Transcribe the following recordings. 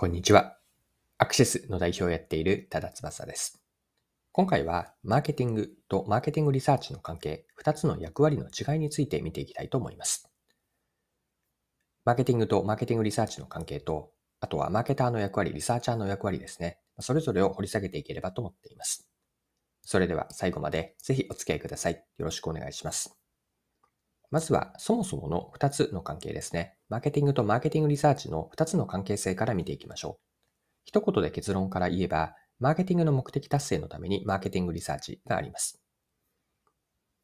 こんにちは。アクセスの代表をやっている多田翼です。今回はマーケティングとマーケティングリサーチの関係、2つの役割の違いについて見ていきたいと思います。マーケティングとマーケティングリサーチの関係と、あとはマーケターの役割、リサーチャーの役割ですね。それぞれを掘り下げていければと思っています。それでは最後までぜひお付き合いください。よろしくお願いします。まずはそもそもの2つの関係ですね。マーケティングとマーケティングリサーチの2つの関係性から見ていきましょう。一言で結論から言えば、マーケティングの目的達成のためにマーケティングリサーチがあります。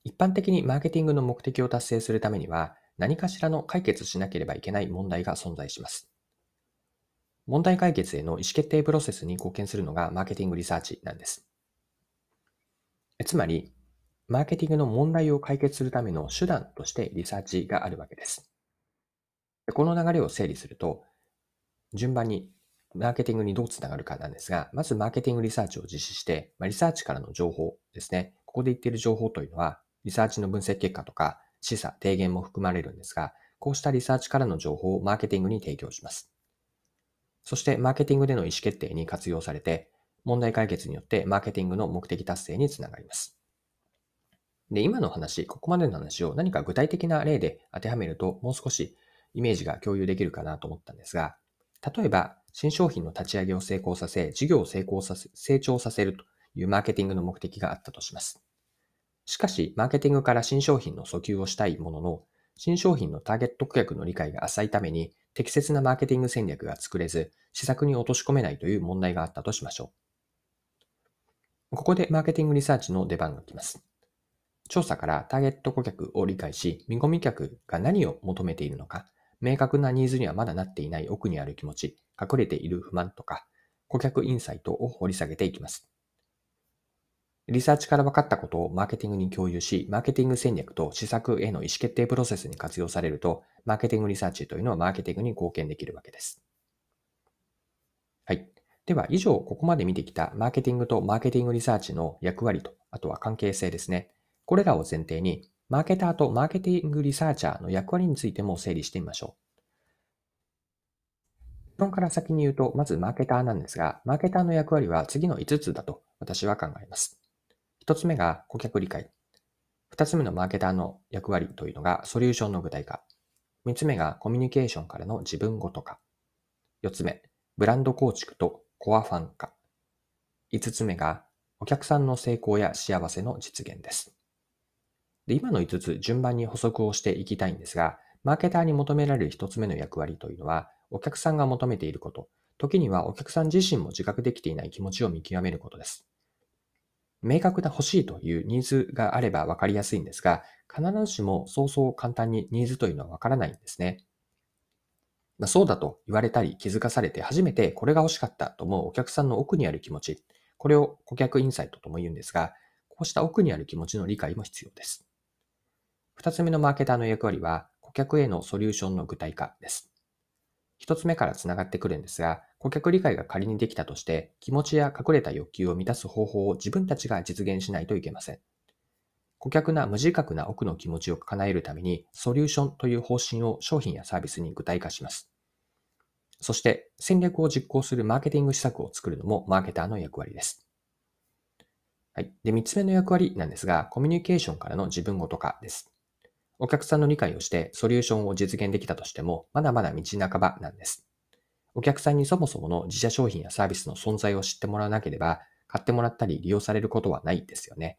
一般的にマーケティングの目的を達成するためには、何かしらの解決しなければいけない問題が存在します。問題解決への意思決定プロセスに貢献するのがマーケティングリサーチなんです。つまり、マーケティングの問題を解決するための手段としてリサーチがあるわけです。この流れを整理すると、順番にマーケティングにどうつながるかなんですが、まずマーケティングリサーチを実施してま、リサーチからの情報ですね。ここで言っている情報というのは、リサーチの分析結果とか、示唆、提言も含まれるんですが、こうしたリサーチからの情報をマーケティングに提供します。そして、マーケティングでの意思決定に活用されて、問題解決によってマーケティングの目的達成につながります。で、今の話、ここまでの話を何か具体的な例で当てはめると、もう少しイメージが共有できるかなと思ったんですが、例えば、新商品の立ち上げを成功させ、事業を成功させ、成長させるというマーケティングの目的があったとします。しかし、マーケティングから新商品の訴求をしたいものの、新商品のターゲット顧客の理解が浅いために、適切なマーケティング戦略が作れず、施策に落とし込めないという問題があったとしましょう。ここでマーケティングリサーチの出番が来ます。調査からターゲット顧客を理解し、見込み客が何を求めているのか、明確なニーズにはまだなっていない奥にある気持ち、隠れている不満とか、顧客インサイトを掘り下げていきます。リサーチから分かったことをマーケティングに共有し、マーケティング戦略と施策への意思決定プロセスに活用されると、マーケティングリサーチというのはマーケティングに貢献できるわけです。はい。では、以上、ここまで見てきたマーケティングとマーケティングリサーチの役割と、あとは関係性ですね。これらを前提に、マーケターとマーケティングリサーチャーの役割についても整理してみましょう。結論から先に言うと、まずマーケターなんですが、マーケターの役割は次の5つだと私は考えます。1つ目が顧客理解。2つ目のマーケターの役割というのがソリューションの具体化。3つ目がコミュニケーションからの自分ごと化。4つ目、ブランド構築とコアファン化。5つ目がお客さんの成功や幸せの実現です。で、今の5つ順番に補足をしていきたいんですが、マーケターに求められる1つ目の役割というのは、お客さんが求めていること、時にはお客さん自身も自覚できていない気持ちを見極めることです。明確な欲しいというニーズがあれば分かりやすいんですが、必ずしもそうそう簡単にニーズというのは分からないんですね。まあ、そうだと言われたり気づかされて初めてこれが欲しかったと思うお客さんの奥にある気持ち、これを顧客インサイトとも言うんですが、こうした奥にある気持ちの理解も必要です。二つ目のマーケターの役割は、顧客へのソリューションの具体化です。一つ目からつながってくるんですが、顧客理解が仮にできたとして、気持ちや隠れた欲求を満たす方法を自分たちが実現しないといけません。顧客な無自覚な奥の気持ちを叶えるために、ソリューションという方針を商品やサービスに具体化します。そして、戦略を実行するマーケティング施策を作るのもマーケターの役割です。はい。で、三つ目の役割なんですが、コミュニケーションからの自分ごと化です。お客さんの理解をしてソリューションを実現できたとしても、まだまだ道半ばなんです。お客さんにそもそもの自社商品やサービスの存在を知ってもらわなければ、買ってもらったり利用されることはないですよね。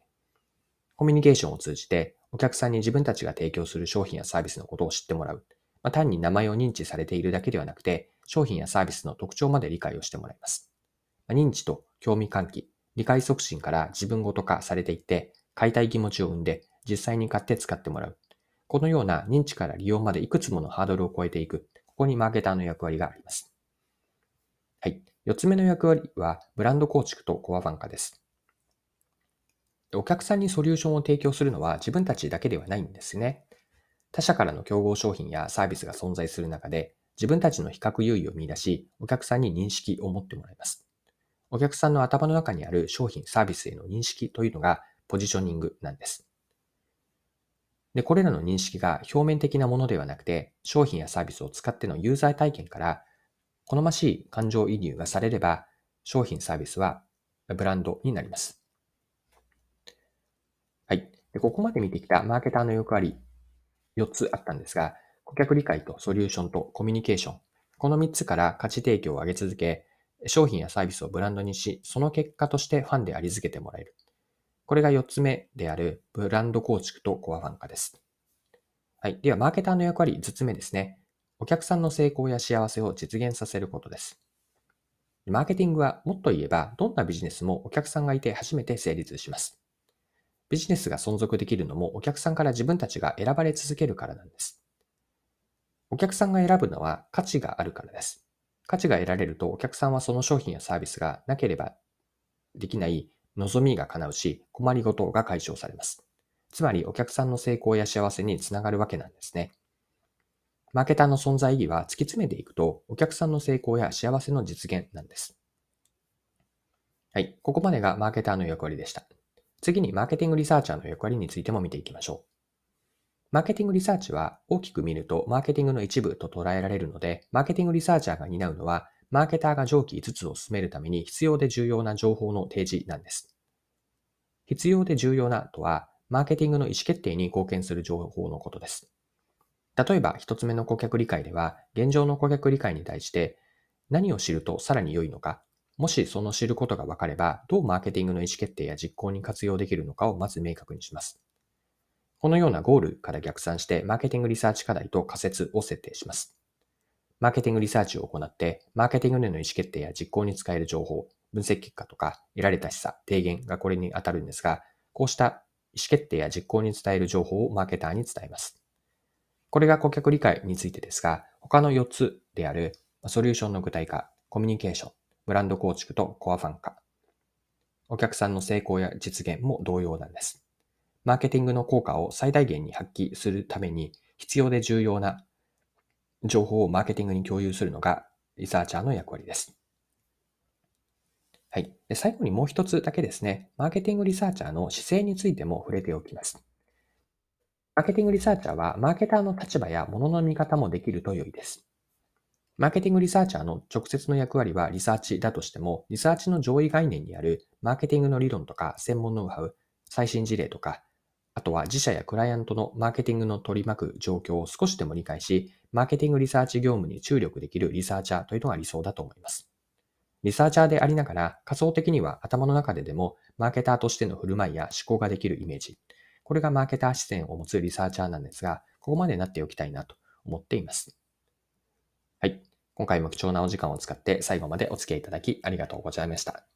コミュニケーションを通じて、お客さんに自分たちが提供する商品やサービスのことを知ってもらう。まあ、単に名前を認知されているだけではなくて、商品やサービスの特徴まで理解をしてもらいます。まあ、認知と興味喚起、理解促進から自分ごと化されていって、買いたい気持ちを生んで、実際に買って使ってもらう。このような認知から利用までいくつものハードルを超えていく。ここにマーケターの役割があります。はい。四つ目の役割は、ブランド構築とコアファン化です。お客さんにソリューションを提供するのは自分たちだけではないんですね。他社からの競合商品やサービスが存在する中で、自分たちの比較優位を見出し、お客さんに認識を持ってもらいます。お客さんの頭の中にある商品、サービスへの認識というのがポジショニングなんです。で、これらの認識が表面的なものではなくて、商品やサービスを使ってのユーザー体験から好ましい感情移入がされれば、商品サービスはブランドになります。はい。でここまで見てきたマーケターの役割4つあったんですが、顧客理解とソリューションとコミュニケーション。この3つから価値提供を上げ続け、商品やサービスをブランドにし、その結果としてファンであり続けてもらえる。これが4つ目であるブランド構築とコアファン化です。はい。では、マーケターの役割5つ目ですね。お客さんの成功や幸せを実現させることです。マーケティングはもっと言えば、どんなビジネスもお客さんがいて初めて成立します。ビジネスが存続できるのもお客さんから自分たちが選ばれ続けるからなんです。お客さんが選ぶのは価値があるからです。価値が得られるとお客さんはその商品やサービスがなければできない望みが叶うし、困りごとが解消されます。つまりお客さんの成功や幸せにつながるわけなんですね。マーケターの存在意義は突き詰めていくと、お客さんの成功や幸せの実現なんです。はい。ここまでがマーケターの役割でした。次にマーケティングリサーチャーの役割についても見ていきましょう。マーケティングリサーチは大きく見るとマーケティングの一部と捉えられるので、マーケティングリサーチャーが担うのは、マーケターが上記5つを進めるために必要で重要な情報の提示なんです。必要で重要なとは、マーケティングの意思決定に貢献する情報のことです。例えば、一つ目の顧客理解では、現状の顧客理解に対して、何を知るとさらに良いのか、もしその知ることが分かれば、どうマーケティングの意思決定や実行に活用できるのかをまず明確にします。このようなゴールから逆算して、マーケティングリサーチ課題と仮説を設定します。マーケティングリサーチを行って、マーケティングでの意思決定や実行に使える情報、分析結果とか、得られた示唆、提言がこれに当たるんですが、こうした意思決定や実行に伝える情報をマーケターに伝えます。これが顧客理解についてですが、他の4つであるソリューションの具体化、コミュニケーション、ブランド構築とコアファン化。お客さんの成功や実現も同様なんです。マーケティングの効果を最大限に発揮するために必要で重要な情報をマーケティングに共有するのがリサーチャーの役割です。はい。で最後にもう一つだけですね、マーケティングリサーチャーの姿勢についても触れておきます。マーケティングリサーチャーはマーケターの立場や物の見方もできると良いです。マーケティングリサーチャーの直接の役割はリサーチだとしても、リサーチの上位概念にあるマーケティングの理論とか専門ノウハウ、最新事例とか、あとは自社やクライアントのマーケティングの取り巻く状況を少しでも理解し、マーケティングリサーチ業務に注力できるリサーチャーというのが理想だと思います。リサーチャーでありながら、仮想的には頭の中ででもマーケターとしての振る舞いや思考ができるイメージ。これがマーケター視点を持つリサーチャーなんですが、ここまでなっておきたいなと思っています。はい。今回も貴重なお時間を使って最後までお付き合いいただきありがとうございました。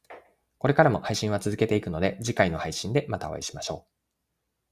これからも配信は続けていくので、次回の配信でまたお会いしましょう。